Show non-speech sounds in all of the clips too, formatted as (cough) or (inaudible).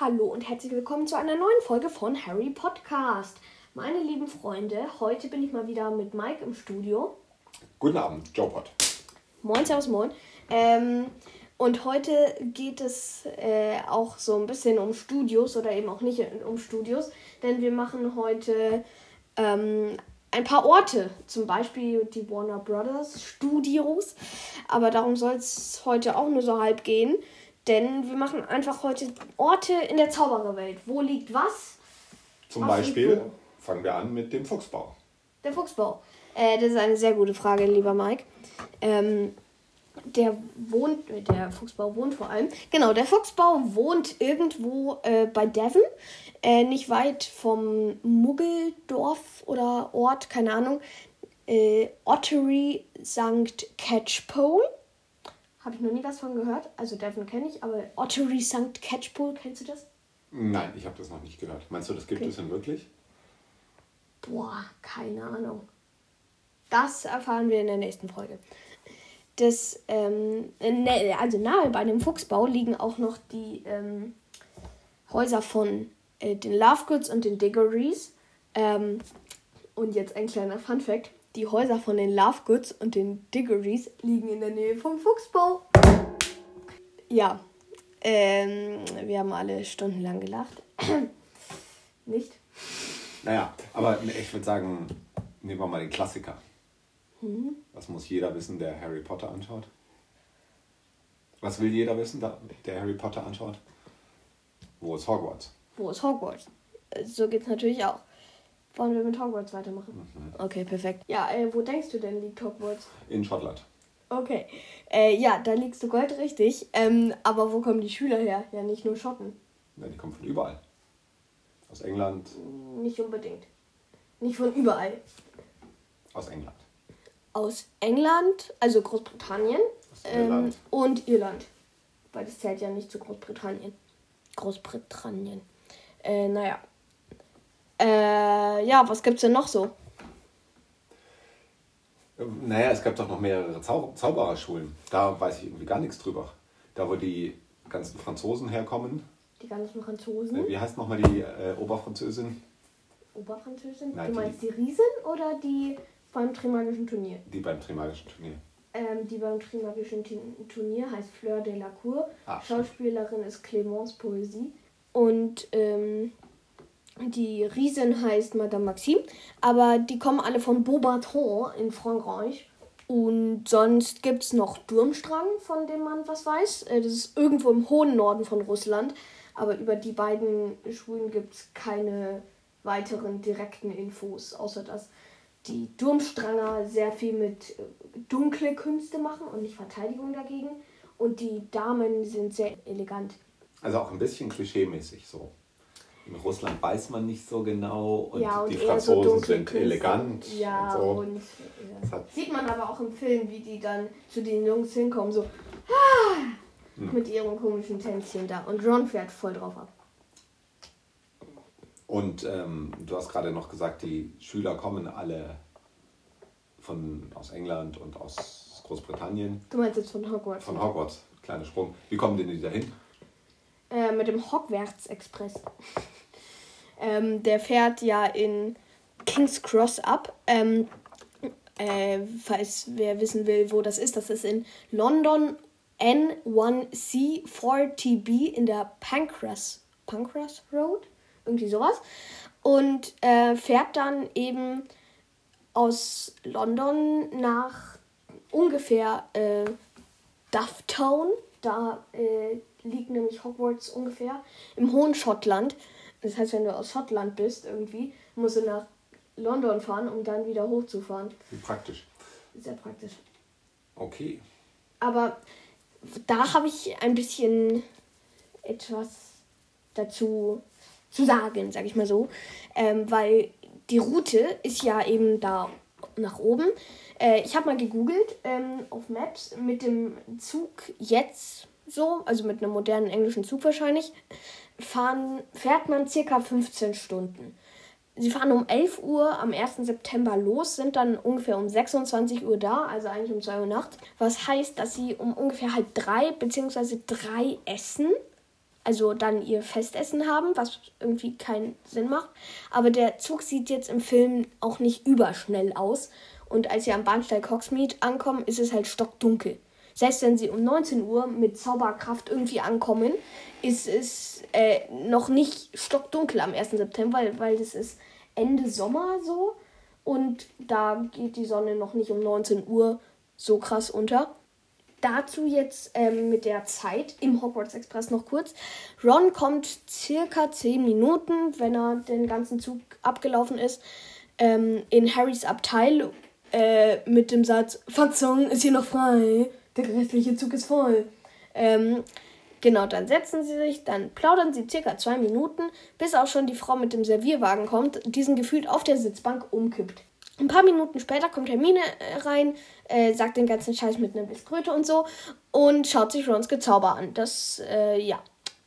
Hallo und herzlich willkommen zu einer neuen Folge von Harry Podcast. Meine lieben Freunde, heute bin ich mal wieder mit Mike im Studio. Guten Abend, Joe Pot. Moin, servus, moin. Ähm, und heute geht es äh, auch so ein bisschen um Studios oder eben auch nicht um Studios, denn wir machen heute ähm, ein paar Orte, zum Beispiel die Warner Brothers Studios. Aber darum soll es heute auch nur so halb gehen, denn wir machen einfach heute Orte in der Zaubererwelt. Wo liegt was? Zum was Beispiel fangen wir an mit dem Fuchsbau. Der Fuchsbau. Äh, das ist eine sehr gute Frage, lieber Mike. Ähm, der wohnt, der Fuchsbau wohnt vor allem. Genau, der Fuchsbau wohnt irgendwo äh, bei Devon, äh, nicht weit vom Muggeldorf oder Ort, keine Ahnung. Äh, Ottery St. Catchpole. Habe ich noch nie was von gehört. Also Devon kenne ich, aber Ottery St. Catchpole, kennst du das? Nein, ich habe das noch nicht gehört. Meinst du, das gibt Okay. es denn wirklich? Boah, keine Ahnung. Das erfahren wir in der nächsten Folge. Das, ähm, ne, also nahe bei dem Fuchsbau liegen auch noch die ähm, Häuser von äh, den Lovegoods und den Diggories. Ähm, und jetzt ein kleiner Funfact. Die Häuser von den Lovegoods und den Diggories liegen in der Nähe vom Fuchsbau. Ja, ähm, wir haben alle stundenlang gelacht. (clears throat) Nicht? Naja, aber ich würde sagen, nehmen wir mal den Klassiker. Mhm. Was muss jeder wissen, der Harry Potter anschaut? Was will jeder wissen, der Harry Potter anschaut? Wo ist Hogwarts? Wo ist Hogwarts? Äh, So geht's natürlich auch. Wollen wir mit Hogwarts weitermachen? Okay, perfekt. Ja, äh, wo denkst du denn liegt Hogwarts? In Schottland. Okay. Äh, ja, da liegst du gold richtig. Ähm, aber wo kommen die Schüler her? Ja, nicht nur Schotten. Ja, die kommen von überall. Aus England, Nicht unbedingt. Nicht von überall. aus England. Aus England, also Großbritannien Aus ähm, Irland. und Irland. Weil das zählt ja nicht zu Großbritannien. Großbritannien. Äh, naja. Äh, ja, was gibt's denn noch so? Naja, es gab doch noch mehrere Zau Zaubererschulen. Da weiß ich irgendwie gar nichts drüber. Da, wo die ganzen Franzosen herkommen. Die ganzen Franzosen. Äh, Wie heißt nochmal die äh, Oberfranzösin? Oberfranzösin? Nein, du die- meinst die Riesen oder die beim Trimagischen Turnier? Die beim Trimagischen Turnier. Ähm, die beim Trimagischen Turnier heißt Fleur de la Cour. Stimmt. Schauspielerin ist Clémence Poesie. Und ähm, die Riesin heißt Madame Maxime. Aber die kommen alle von Beaubaton in Frankreich. Und sonst gibt es noch Durmstrang, von dem man was weiß. Äh, Das ist irgendwo im hohen Norden von Russland. Aber über die beiden Schulen gibt es keine weiteren direkten Infos, außer dass die Durmstranger sehr viel mit äh, dunkle Künste machen und nicht Verteidigung dagegen. Und die Damen sind sehr elegant. Also auch ein bisschen klischeemäßig so. In Russland weiß man nicht so genau und ja, und die so Franzosen dunkle sind elegant Ja, und so. und ja. sieht man aber auch im Film, wie die dann zu den Jungs hinkommen, so ah, Hm. mit ihrem komischen Tänzchen da. Und Ron fährt voll drauf ab. Und ähm, du hast gerade noch gesagt, die Schüler kommen alle von, aus England und aus Großbritannien. Du meinst jetzt von Hogwarts? Von ne? Hogwarts, kleiner Sprung. Wie kommen denn die da hin? Äh, mit dem Hogwarts Express. ähm, der fährt ja in King's Cross ab. Ähm, äh, falls wer wissen will, wo das ist, das ist in London N1C4TB in der Pancras, Pancras Road, irgendwie sowas. Und äh, fährt dann eben aus London nach ungefähr äh, Dufftown. Da äh, liegt nämlich Hogwarts ungefähr im hohen Schottland. Das heißt, wenn du aus Schottland bist, irgendwie, musst du nach London fahren, um dann wieder hochzufahren. Wie praktisch. Sehr praktisch. Okay. Aber da habe ich ein bisschen etwas dazu zu sagen, sag ich mal so. Ähm, weil die Route ist ja eben da nach oben. Äh, ich habe mal gegoogelt ähm, auf Maps mit dem Zug jetzt so, also mit einem modernen englischen Zug wahrscheinlich, fahren, fährt man circa 15 Stunden. Sie fahren um 11 Uhr am 1. September los, sind dann ungefähr um 26 Uhr da, also eigentlich um 2 Uhr nachts. Was heißt, dass sie um ungefähr halb drei bzw. drei essen also dann ihr Festessen haben, was irgendwie keinen Sinn macht. Aber der Zug sieht jetzt im Film auch nicht überschnell aus. Und als sie am Bahnsteig Hogsmeade ankommen, ist es halt stockdunkel. Selbst wenn sie um 19 Uhr mit Zauberkraft irgendwie ankommen, ist es äh, noch nicht stockdunkel am 1. September, weil, weil das ist Ende Sommer so. Und da geht die Sonne noch nicht um 19 Uhr so krass unter. Dazu jetzt ähm, mit der Zeit im Hogwarts Express noch kurz. Ron kommt circa 10 Minuten, wenn er den ganzen Zug abgelaufen ist, ähm, in Harrys Abteil äh, mit dem Satz: Fatzung ist hier noch frei, der restliche Zug ist voll. Ähm, genau, dann setzen sie sich, dann plaudern sie circa zwei Minuten, bis auch schon die Frau mit dem Servierwagen kommt, diesen gefühlt auf der Sitzbank umkippt. Ein paar Minuten später kommt Hermine äh, rein, äh, sagt den ganzen Scheiß mit einer Kröte und so und schaut sich Rons Gezauber an. Das, äh, ja.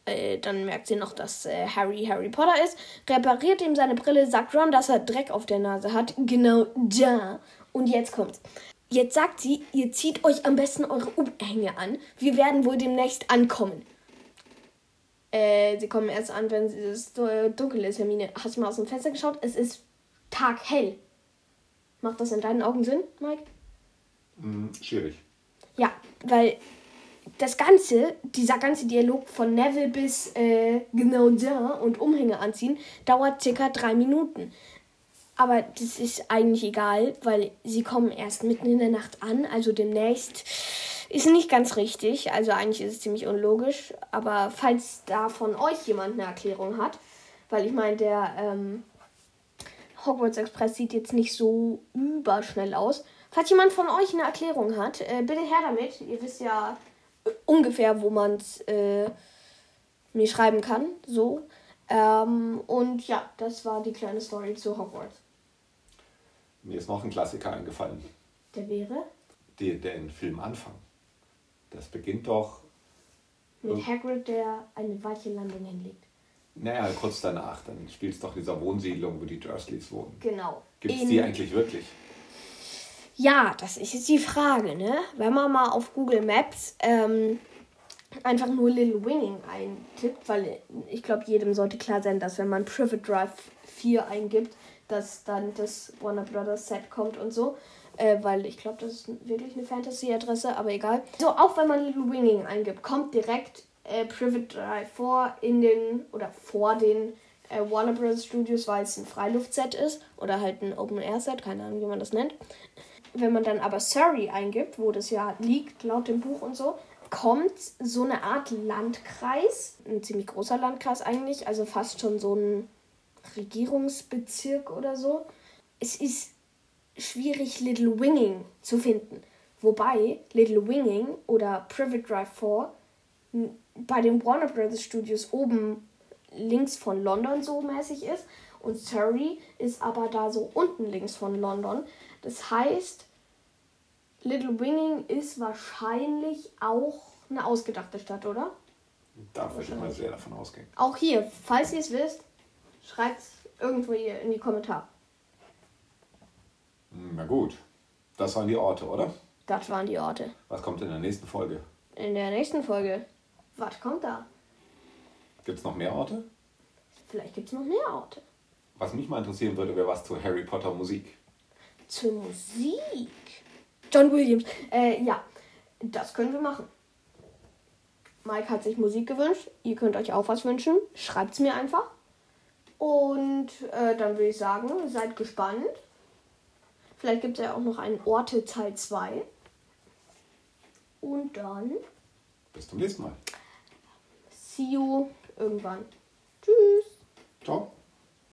Äh, dann merkt sie noch, dass äh, Harry Harry Potter ist, repariert ihm seine Brille, sagt Ron, dass er Dreck auf der Nase hat. Genau da. Und jetzt kommt's. Jetzt sagt sie, ihr zieht euch am besten eure Umhänge an. Wir werden wohl demnächst ankommen. Äh, sie kommen erst an, wenn es dunkel ist, Hermine. Hast du mal aus dem Fenster geschaut? Es ist taghell. Macht das in deinen Augen Sinn, Mike? Hm, schwierig. Ja, weil das Ganze, dieser ganze Dialog von Neville bis äh, genau da und Umhänge anziehen, dauert circa drei Minuten. Aber das ist eigentlich egal, weil sie kommen erst mitten in der Nacht an, also demnächst. Ist nicht ganz richtig, also eigentlich ist es ziemlich unlogisch. Aber falls da von euch jemand eine Erklärung hat, weil ich meine, der ähm, Hogwarts Express sieht jetzt nicht so überschnell aus. Falls jemand von euch eine Erklärung hat, äh, bitte her damit. Ihr wisst ja äh, ungefähr, wo man es äh, mir schreiben kann. So. Ähm, und ja, das war die kleine Story zu Hogwarts. Mir ist noch ein Klassiker eingefallen. Der wäre? Die, der in Film Anfang. Das beginnt doch. Mit Hagrid, der eine weiche Landung hinlegt. Naja, kurz danach. Dann spielt es doch dieser Wohnsiedlung, wo die Dursleys wohnen. Genau. Gibt es die eigentlich wirklich? Ja, das ist jetzt die Frage, ne? Wenn man mal auf Google Maps ähm, einfach nur Little Winging eintippt, weil ich glaube, jedem sollte klar sein, dass wenn man Private Drive 4 eingibt, dass dann das Warner Brothers Set kommt und so. Äh, weil ich glaube, das ist wirklich eine Fantasy-Adresse, aber egal. So, auch wenn man Little Winging eingibt, kommt direkt äh, Private Drive 4 in den oder vor den äh, Warner Bros. Studios, weil es ein Freiluftset ist oder halt ein Open-Air-Set, keine Ahnung, wie man das nennt. Wenn man dann aber Surrey eingibt, wo das ja liegt, laut dem Buch und so, kommt so eine Art Landkreis, ein ziemlich großer Landkreis eigentlich, also fast schon so ein Regierungsbezirk oder so. Es ist schwierig, Little Winging zu finden. Wobei Little Winging oder Private Drive 4 bei den Warner Brothers Studios oben links von London so mäßig ist und Surrey ist aber da so unten links von London. Das heißt, Little Winging ist wahrscheinlich auch eine ausgedachte Stadt, oder? Da würde ich mal sehr davon ausgehen. Auch hier, falls ihr es wisst, schreibt es irgendwo hier in die Kommentare. Na gut, das waren die Orte, oder? Das waren die Orte. Was kommt in der nächsten Folge? In der nächsten Folge. Was kommt da? Gibt es noch mehr Orte? Vielleicht gibt es noch mehr Orte. Was mich mal interessieren würde, wäre was zu Harry Potter Musik. Zur Musik? John Williams. Äh, ja, das können wir machen. Mike hat sich Musik gewünscht. Ihr könnt euch auch was wünschen. Schreibt es mir einfach. Und äh, dann würde ich sagen, seid gespannt. Vielleicht gibt es ja auch noch einen Orte Teil 2. Und dann. Bis zum nächsten Mal. See you irgendwann. Tschüss. Ciao.